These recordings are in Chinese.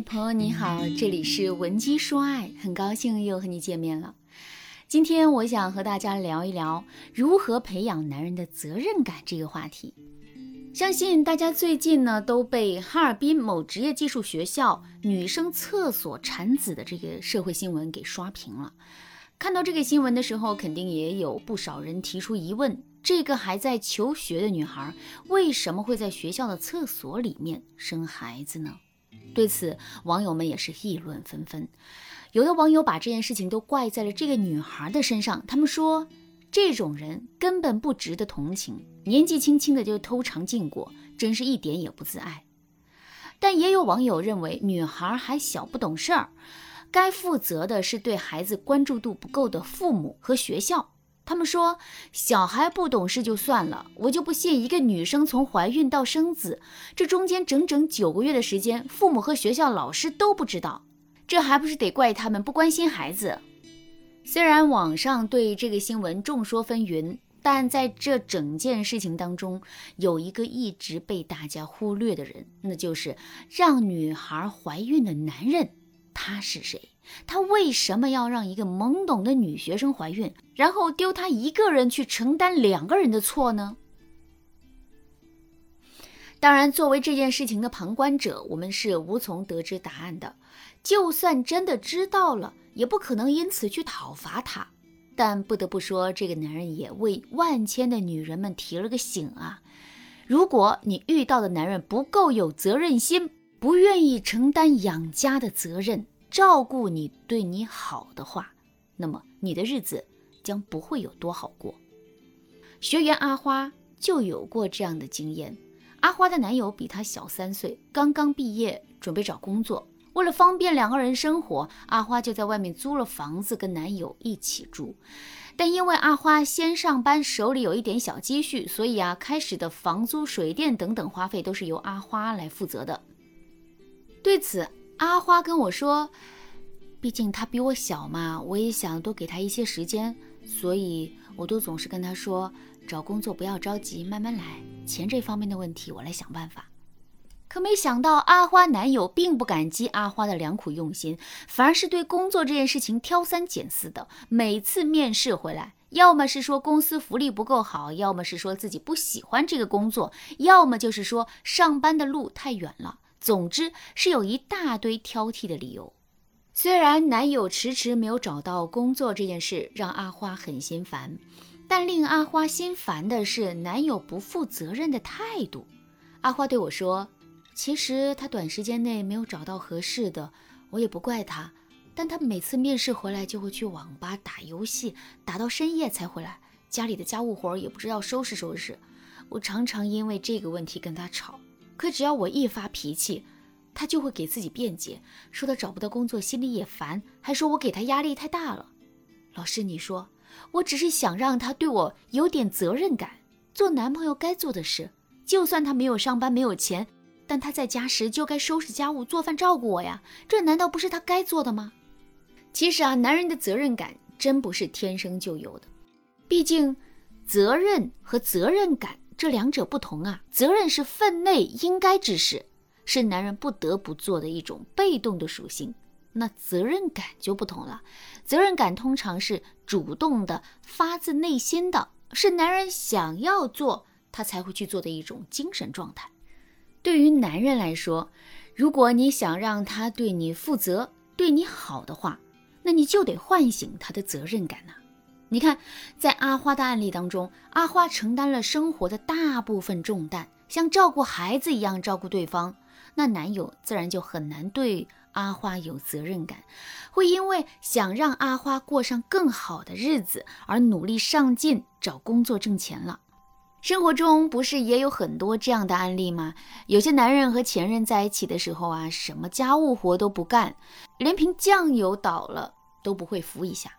朋友你好，这里是文姬说爱，很高兴又和你见面了。今天我想和大家聊一聊如何培养男人的责任感这个话题。相信大家最近呢都被哈尔滨某职业技术学校女生厕所产子的这个社会新闻给刷屏了。看到这个新闻的时候，肯定也有不少人提出疑问：这个还在求学的女孩为什么会在学校的厕所里面生孩子呢？对此，网友们也是议论纷纷。有的网友把这件事情都怪在了这个女孩的身上，他们说这种人根本不值得同情，年纪轻轻的就偷尝禁果，真是一点也不自爱。但也有网友认为，女孩还小不懂事儿，该负责的是对孩子关注度不够的父母和学校。他们说，小孩不懂事就算了，我就不信一个女生从怀孕到生子，这中间整整九个月的时间，父母和学校老师都不知道，这还不是得怪他们不关心孩子？虽然网上对这个新闻众说纷纭，但在这整件事情当中，有一个一直被大家忽略的人，那就是让女孩怀孕的男人，他是谁？他为什么要让一个懵懂的女学生怀孕，然后丢他一个人去承担两个人的错呢？当然，作为这件事情的旁观者，我们是无从得知答案的。就算真的知道了，也不可能因此去讨伐他。但不得不说，这个男人也为万千的女人们提了个醒啊！如果你遇到的男人不够有责任心，不愿意承担养家的责任，照顾你、对你好的话，那么你的日子将不会有多好过。学员阿花就有过这样的经验。阿花的男友比她小三岁，刚刚毕业，准备找工作。为了方便两个人生活，阿花就在外面租了房子跟男友一起住。但因为阿花先上班，手里有一点小积蓄，所以啊，开始的房租、水电等等花费都是由阿花来负责的。对此，阿花跟我说：“毕竟他比我小嘛，我也想多给他一些时间，所以我都总是跟他说，找工作不要着急，慢慢来，钱这方面的问题我来想办法。”可没想到，阿花男友并不感激阿花的良苦用心，反而是对工作这件事情挑三拣四的。每次面试回来，要么是说公司福利不够好，要么是说自己不喜欢这个工作，要么就是说上班的路太远了。总之是有一大堆挑剔的理由。虽然男友迟迟没有找到工作这件事让阿花很心烦，但令阿花心烦的是男友不负责任的态度。阿花对我说：“其实他短时间内没有找到合适的，我也不怪他。但他每次面试回来就会去网吧打游戏，打到深夜才回来，家里的家务活也不知道收拾收拾。我常常因为这个问题跟他吵。”可只要我一发脾气，他就会给自己辩解，说他找不到工作，心里也烦，还说我给他压力太大了。老师，你说，我只是想让他对我有点责任感，做男朋友该做的事。就算他没有上班，没有钱，但他在家时就该收拾家务、做饭、照顾我呀，这难道不是他该做的吗？其实啊，男人的责任感真不是天生就有的，毕竟，责任和责任感。这两者不同啊，责任是分内应该之事，是男人不得不做的一种被动的属性。那责任感就不同了，责任感通常是主动的、发自内心的，是男人想要做他才会去做的一种精神状态。对于男人来说，如果你想让他对你负责、对你好的话，那你就得唤醒他的责任感呐。你看，在阿花的案例当中，阿花承担了生活的大部分重担，像照顾孩子一样照顾对方，那男友自然就很难对阿花有责任感，会因为想让阿花过上更好的日子而努力上进，找工作挣钱了。生活中不是也有很多这样的案例吗？有些男人和前任在一起的时候啊，什么家务活都不干，连瓶酱油倒了都不会扶一下。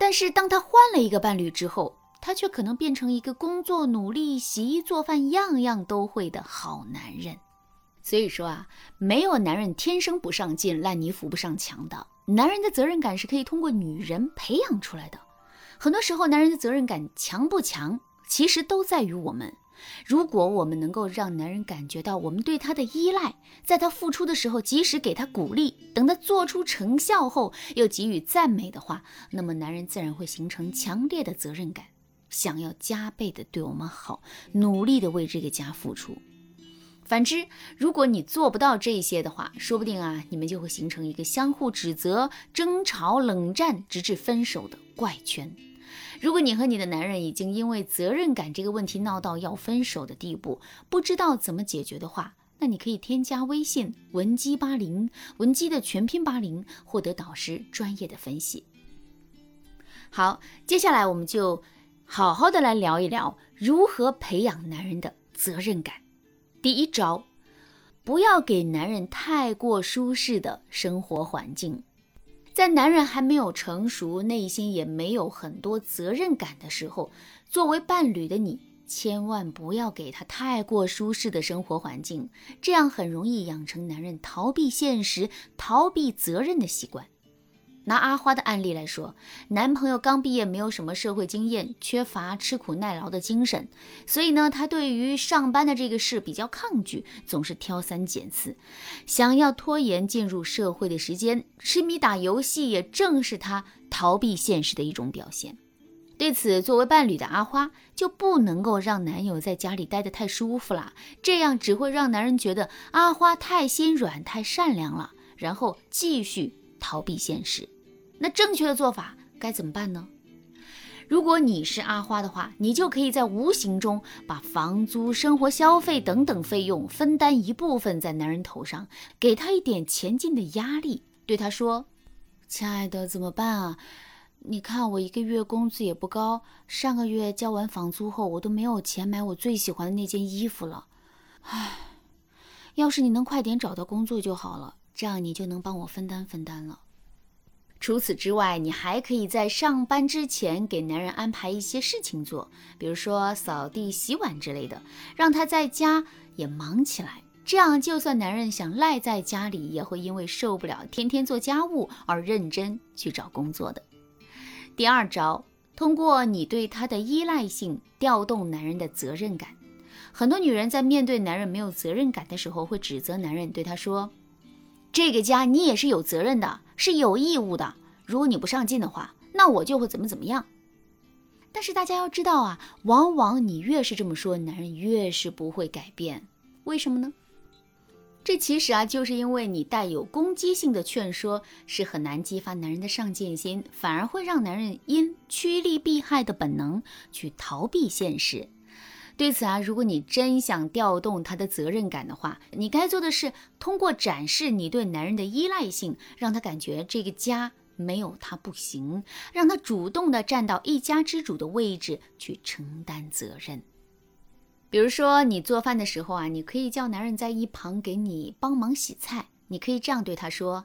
但是，当他换了一个伴侣之后，他却可能变成一个工作努力、洗衣做饭样样都会的好男人。所以说啊，没有男人天生不上进、烂泥扶不上墙的。男人的责任感是可以通过女人培养出来的。很多时候，男人的责任感强不强，其实都在于我们。如果我们能够让男人感觉到我们对他的依赖，在他付出的时候及时给他鼓励，等他做出成效后又给予赞美的话，那么男人自然会形成强烈的责任感，想要加倍的对我们好，努力的为这个家付出。反之，如果你做不到这些的话，说不定啊，你们就会形成一个相互指责、争吵、冷战，直至分手的怪圈。如果你和你的男人已经因为责任感这个问题闹到要分手的地步，不知道怎么解决的话，那你可以添加微信文姬八零，文姬的全拼八零，获得导师专业的分析。好，接下来我们就好好的来聊一聊如何培养男人的责任感。第一招，不要给男人太过舒适的生活环境。在男人还没有成熟、内心也没有很多责任感的时候，作为伴侣的你，千万不要给他太过舒适的生活环境，这样很容易养成男人逃避现实、逃避责任的习惯。拿阿花的案例来说，男朋友刚毕业，没有什么社会经验，缺乏吃苦耐劳的精神，所以呢，他对于上班的这个事比较抗拒，总是挑三拣四，想要拖延进入社会的时间，痴迷打游戏也正是他逃避现实的一种表现。对此，作为伴侣的阿花就不能够让男友在家里待得太舒服了，这样只会让男人觉得阿花太心软、太善良了，然后继续。逃避现实，那正确的做法该怎么办呢？如果你是阿花的话，你就可以在无形中把房租、生活消费等等费用分担一部分在男人头上，给他一点前进的压力，对他说：“亲爱的，怎么办啊？你看我一个月工资也不高，上个月交完房租后，我都没有钱买我最喜欢的那件衣服了。唉，要是你能快点找到工作就好了。”这样你就能帮我分担分担了。除此之外，你还可以在上班之前给男人安排一些事情做，比如说扫地、洗碗之类的，让他在家也忙起来。这样，就算男人想赖在家里，也会因为受不了天天做家务而认真去找工作的。第二招，通过你对他的依赖性调动男人的责任感。很多女人在面对男人没有责任感的时候，会指责男人，对他说。这个家你也是有责任的，是有义务的。如果你不上进的话，那我就会怎么怎么样。但是大家要知道啊，往往你越是这么说，男人越是不会改变。为什么呢？这其实啊，就是因为你带有攻击性的劝说是很难激发男人的上进心，反而会让男人因趋利避害的本能去逃避现实。对此啊，如果你真想调动他的责任感的话，你该做的是通过展示你对男人的依赖性，让他感觉这个家没有他不行，让他主动的站到一家之主的位置去承担责任。比如说，你做饭的时候啊，你可以叫男人在一旁给你帮忙洗菜，你可以这样对他说：“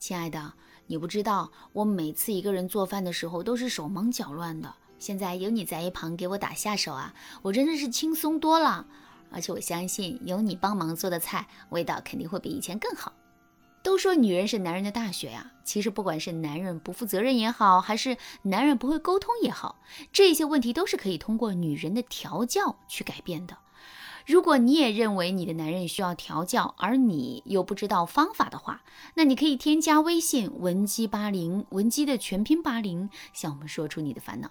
亲爱的，你不知道我每次一个人做饭的时候都是手忙脚乱的。”现在有你在一旁给我打下手啊，我真的是轻松多了。而且我相信有你帮忙做的菜，味道肯定会比以前更好。都说女人是男人的大学呀，其实不管是男人不负责任也好，还是男人不会沟通也好，这些问题都是可以通过女人的调教去改变的。如果你也认为你的男人需要调教，而你又不知道方法的话，那你可以添加微信文姬八零，文姬的全拼八零，向我们说出你的烦恼。